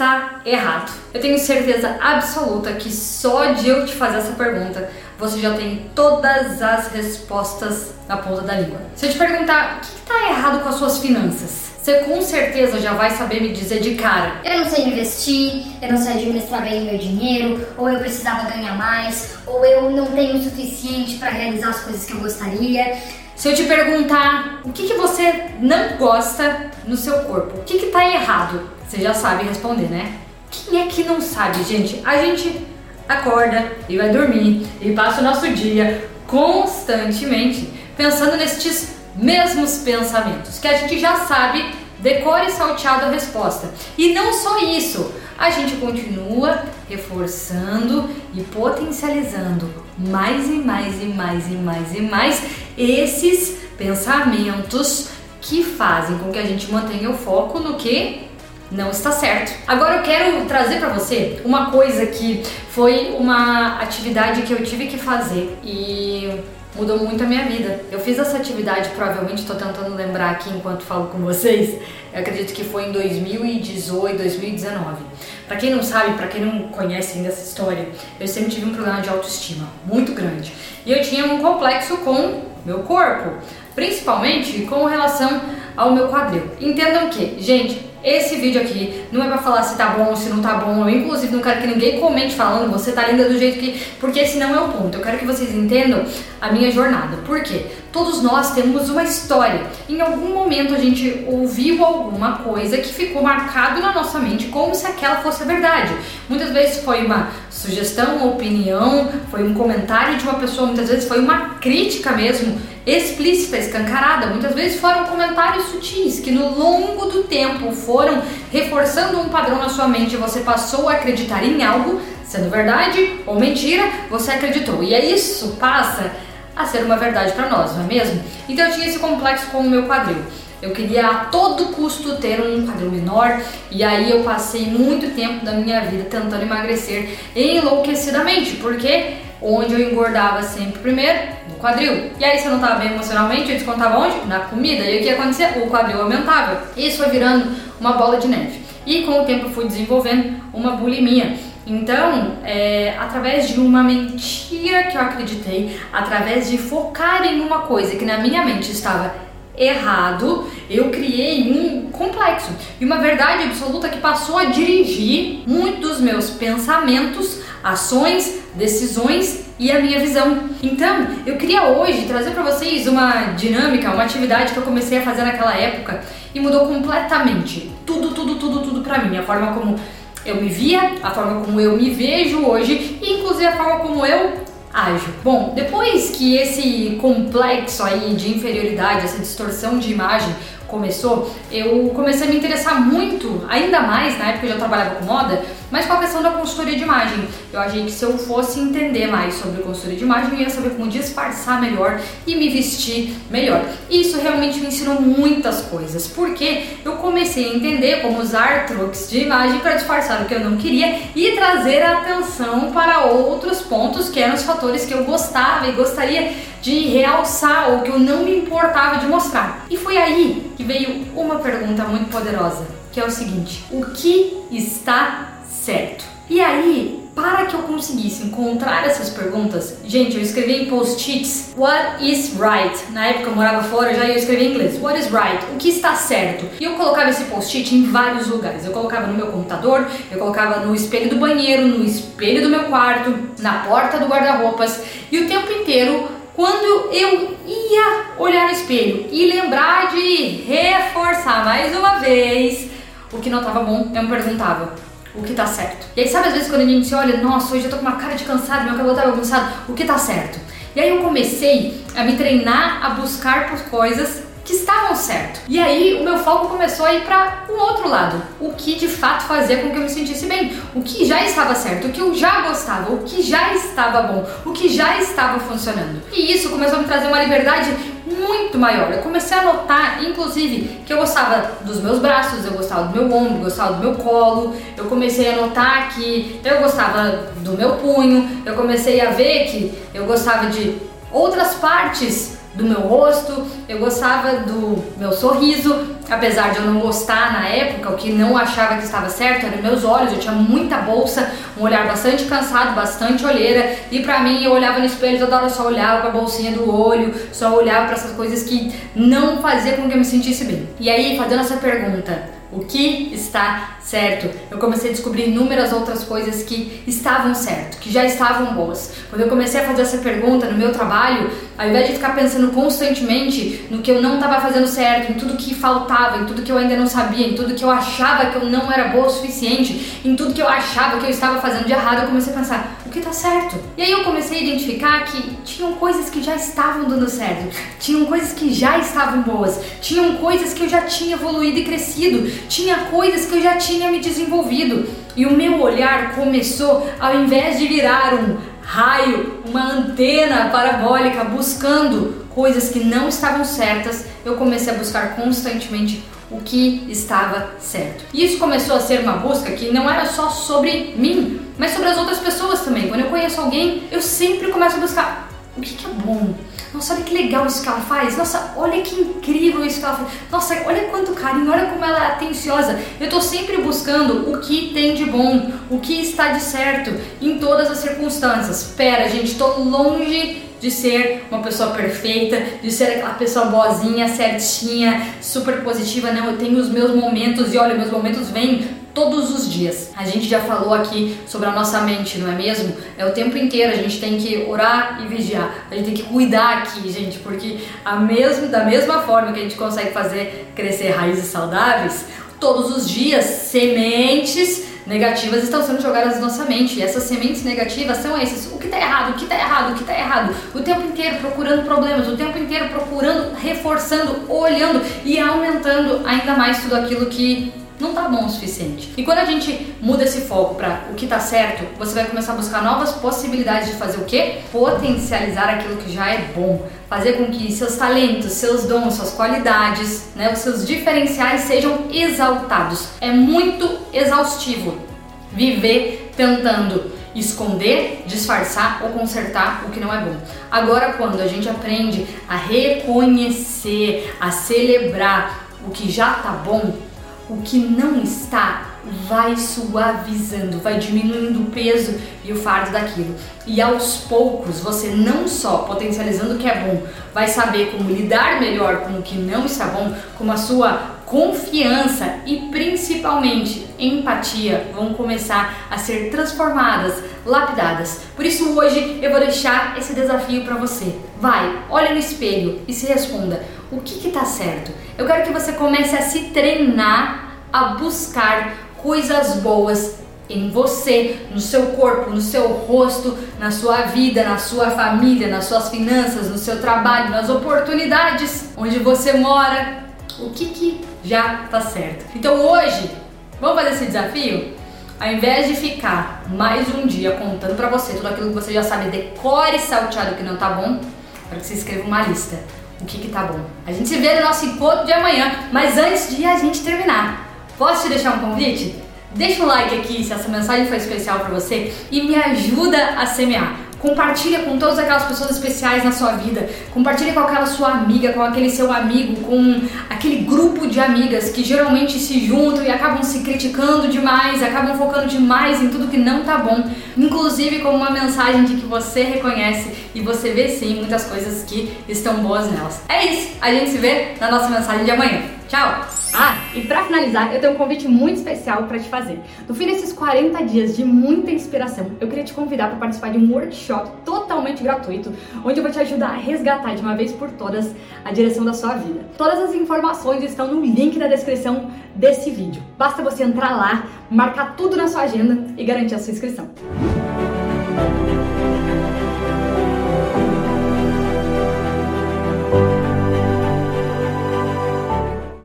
está errado? Eu tenho certeza absoluta que só de eu te fazer essa pergunta você já tem todas as respostas na ponta da língua. Se eu te perguntar o que está errado com as suas finanças, você com certeza já vai saber me dizer de cara. Eu não sei investir, eu não sei administrar bem o meu dinheiro, ou eu precisava ganhar mais, ou eu não tenho o suficiente para realizar as coisas que eu gostaria. Se eu te perguntar o que, que você não gosta no seu corpo, o que está errado, você já sabe responder, né? Quem é que não sabe, gente? A gente acorda e vai dormir e passa o nosso dia constantemente pensando nestes mesmos pensamentos que a gente já sabe decore salteado a resposta. E não só isso, a gente continua reforçando e potencializando mais e mais e mais e mais e mais esses pensamentos que fazem com que a gente mantenha o foco no que não está certo. Agora eu quero trazer para você uma coisa que foi uma atividade que eu tive que fazer e mudou muito a minha vida. Eu fiz essa atividade, provavelmente estou tentando lembrar aqui enquanto falo com vocês. Eu acredito que foi em 2018, 2019. Para quem não sabe, para quem não conhece ainda essa história, eu sempre tive um problema de autoestima muito grande. E eu tinha um complexo com meu corpo, principalmente com relação ao meu quadril. Entendam que, gente, esse vídeo aqui não é pra falar se tá bom ou se não tá bom. Eu, inclusive, não quero que ninguém comente falando você tá linda do jeito que. Porque esse não é o ponto. Eu quero que vocês entendam a minha jornada. Por quê? Todos nós temos uma história. Em algum momento a gente ouviu alguma coisa que ficou marcado na nossa mente como se aquela fosse a verdade. Muitas vezes foi uma sugestão, uma opinião, foi um comentário de uma pessoa, muitas vezes foi uma crítica mesmo explícita, escancarada. Muitas vezes foram comentários sutis que no longo do tempo foram reforçando um padrão na sua mente e você passou a acreditar em algo, sendo verdade ou mentira, você acreditou. E é isso passa a ser uma verdade para nós, não é mesmo? Então eu tinha esse complexo com o meu quadril. Eu queria a todo custo ter um quadril menor e aí eu passei muito tempo da minha vida tentando emagrecer enlouquecidamente, porque onde eu engordava sempre primeiro, no quadril. E aí se eu não estava bem emocionalmente, eu descontava onde? Na comida. E o que ia acontecer? O quadril aumentava. Isso foi virando uma bola de neve. E com o tempo eu fui desenvolvendo uma bulimia. Então, é, através de uma mentira que eu acreditei, através de focar em uma coisa que na minha mente estava errado, eu criei um complexo e uma verdade absoluta que passou a dirigir muito dos meus pensamentos, ações, decisões e a minha visão. Então, eu queria hoje trazer para vocês uma dinâmica, uma atividade que eu comecei a fazer naquela época e mudou completamente tudo, tudo, tudo, tudo para mim, a forma como eu me via, a forma como eu me vejo hoje e inclusive a forma como eu ajo. Bom, depois que esse complexo aí de inferioridade, essa distorção de imagem começou, eu comecei a me interessar muito, ainda mais na época eu já trabalhava com moda, mas com a questão da consultoria de imagem. Eu achei que se eu fosse entender mais sobre consultoria de imagem, eu ia saber como disfarçar melhor e me vestir melhor. E isso realmente me ensinou muitas coisas, porque eu comecei a entender como usar truques de imagem para disfarçar o que eu não queria e trazer a atenção para outros pontos que eram os fatores que eu gostava e gostaria de realçar ou que eu não me importava de mostrar. E foi aí veio uma pergunta muito poderosa, que é o seguinte: o que está certo. E aí, para que eu conseguisse encontrar essas perguntas, gente, eu escrevi em post-its What is right? Na época eu morava fora, já ia escrever em inglês. What is right? O que está certo? E eu colocava esse post-it em vários lugares. Eu colocava no meu computador, eu colocava no espelho do banheiro, no espelho do meu quarto, na porta do guarda-roupas. E o tempo inteiro, quando eu ia olhar no espelho e lembrar de reforçar mais uma vez o que não estava bom, eu me perguntava o que tá certo. E aí, sabe, às vezes quando a gente olha, nossa, hoje eu tô com uma cara de cansado, meu cabelo tá bagunçado, o que tá certo? E aí eu comecei a me treinar a buscar por coisas que estavam certo. E aí o meu foco começou a ir para o um outro lado, o que de fato fazia com que eu me sentisse bem, o que já estava certo, o que eu já gostava, o que já estava bom, o que já estava funcionando. E isso começou a me trazer uma liberdade muito maior. Eu comecei a notar, inclusive, que eu gostava dos meus braços, eu gostava do meu ombro, eu gostava do meu colo. Eu comecei a notar que eu gostava do meu punho. Eu comecei a ver que eu gostava de outras partes do meu rosto, eu gostava do meu sorriso, apesar de eu não gostar na época, o que não achava que estava certo eram meus olhos, eu tinha muita bolsa, um olhar bastante cansado, bastante olheira, e pra mim eu olhava no espelho toda hora, só olhava pra bolsinha do olho, só olhava para essas coisas que não fazia com que eu me sentisse bem. E aí, fazendo essa pergunta, o que está certo. Eu comecei a descobrir inúmeras outras coisas que estavam certo, que já estavam boas. Quando eu comecei a fazer essa pergunta no meu trabalho, ao invés de ficar pensando constantemente no que eu não estava fazendo certo, em tudo que faltava, em tudo que eu ainda não sabia, em tudo que eu achava que eu não era boa o suficiente, em tudo que eu achava que eu estava fazendo de errado, eu comecei a pensar, o que está certo? E aí eu comecei a identificar que tinham coisas que já estavam dando certo, tinham coisas que já estavam boas, tinham coisas que eu já tinha evoluído e crescido, tinha coisas que eu já tinha me desenvolvido. E o meu olhar começou, ao invés de virar um raio, uma antena parabólica buscando coisas que não estavam certas, eu comecei a buscar constantemente o que estava certo. E isso começou a ser uma busca que não era só sobre mim, mas sobre as outras pessoas também. Quando eu conheço alguém, eu sempre começo a buscar o que, que é bom, nossa, olha que legal isso que ela faz. Nossa, olha que incrível isso que ela faz. Nossa, olha quanto carinho, olha como ela é atenciosa. Eu tô sempre buscando o que tem de bom, o que está de certo em todas as circunstâncias. Pera, gente, tô longe de ser uma pessoa perfeita, de ser aquela pessoa boazinha, certinha, super positiva. Não, eu tenho os meus momentos e olha, meus momentos vêm todos os dias. A gente já falou aqui sobre a nossa mente, não é mesmo? É o tempo inteiro, a gente tem que orar e vigiar. A gente tem que cuidar aqui, gente, porque a mesmo, da mesma forma que a gente consegue fazer crescer raízes saudáveis, todos os dias sementes negativas estão sendo jogadas na nossa mente. E essas sementes negativas são esses: o que está errado, o que está errado, o que está errado. O tempo inteiro procurando problemas, o tempo inteiro procurando, reforçando, olhando e aumentando ainda mais tudo aquilo que não tá bom o suficiente. E quando a gente muda esse foco para o que tá certo, você vai começar a buscar novas possibilidades de fazer o quê? Potencializar aquilo que já é bom, fazer com que seus talentos, seus dons, suas qualidades, né, os seus diferenciais sejam exaltados. É muito exaustivo viver tentando esconder, disfarçar ou consertar o que não é bom. Agora, quando a gente aprende a reconhecer, a celebrar o que já tá bom, o que não está vai suavizando, vai diminuindo o peso e o fardo daquilo. E aos poucos, você não só potencializando o que é bom, vai saber como lidar melhor com o que não está bom, como a sua confiança e principalmente empatia vão começar a ser transformadas, lapidadas. Por isso hoje eu vou deixar esse desafio para você. Vai, olha no espelho e se responda: o que está certo? Eu quero que você comece a se treinar a buscar coisas boas em você, no seu corpo, no seu rosto, na sua vida, na sua família, nas suas finanças, no seu trabalho, nas oportunidades onde você mora. O que, que já tá certo? Então hoje, vamos fazer esse desafio? Ao invés de ficar mais um dia contando para você tudo aquilo que você já sabe, decore salteado que não tá bom, para que você escreva uma lista o que, que tá bom. A gente se vê no nosso encontro de amanhã, mas antes de a gente terminar, posso te deixar um convite? Deixa um like aqui se essa mensagem foi especial para você e me ajuda a semear. Compartilha com todas aquelas pessoas especiais na sua vida. Compartilha com aquela sua amiga, com aquele seu amigo, com aquele grupo de amigas que geralmente se juntam e acabam se criticando demais, acabam focando demais em tudo que não tá bom, inclusive como uma mensagem de que você reconhece e você vê sim muitas coisas que estão boas nelas. É isso. A gente se vê na nossa mensagem de amanhã. Tchau! Ah, e para finalizar, eu tenho um convite muito especial para te fazer. No fim desses 40 dias de muita inspiração, eu queria te convidar para participar de um workshop totalmente gratuito, onde eu vou te ajudar a resgatar de uma vez por todas a direção da sua vida. Todas as informações estão no link da descrição desse vídeo. Basta você entrar lá, marcar tudo na sua agenda e garantir a sua inscrição.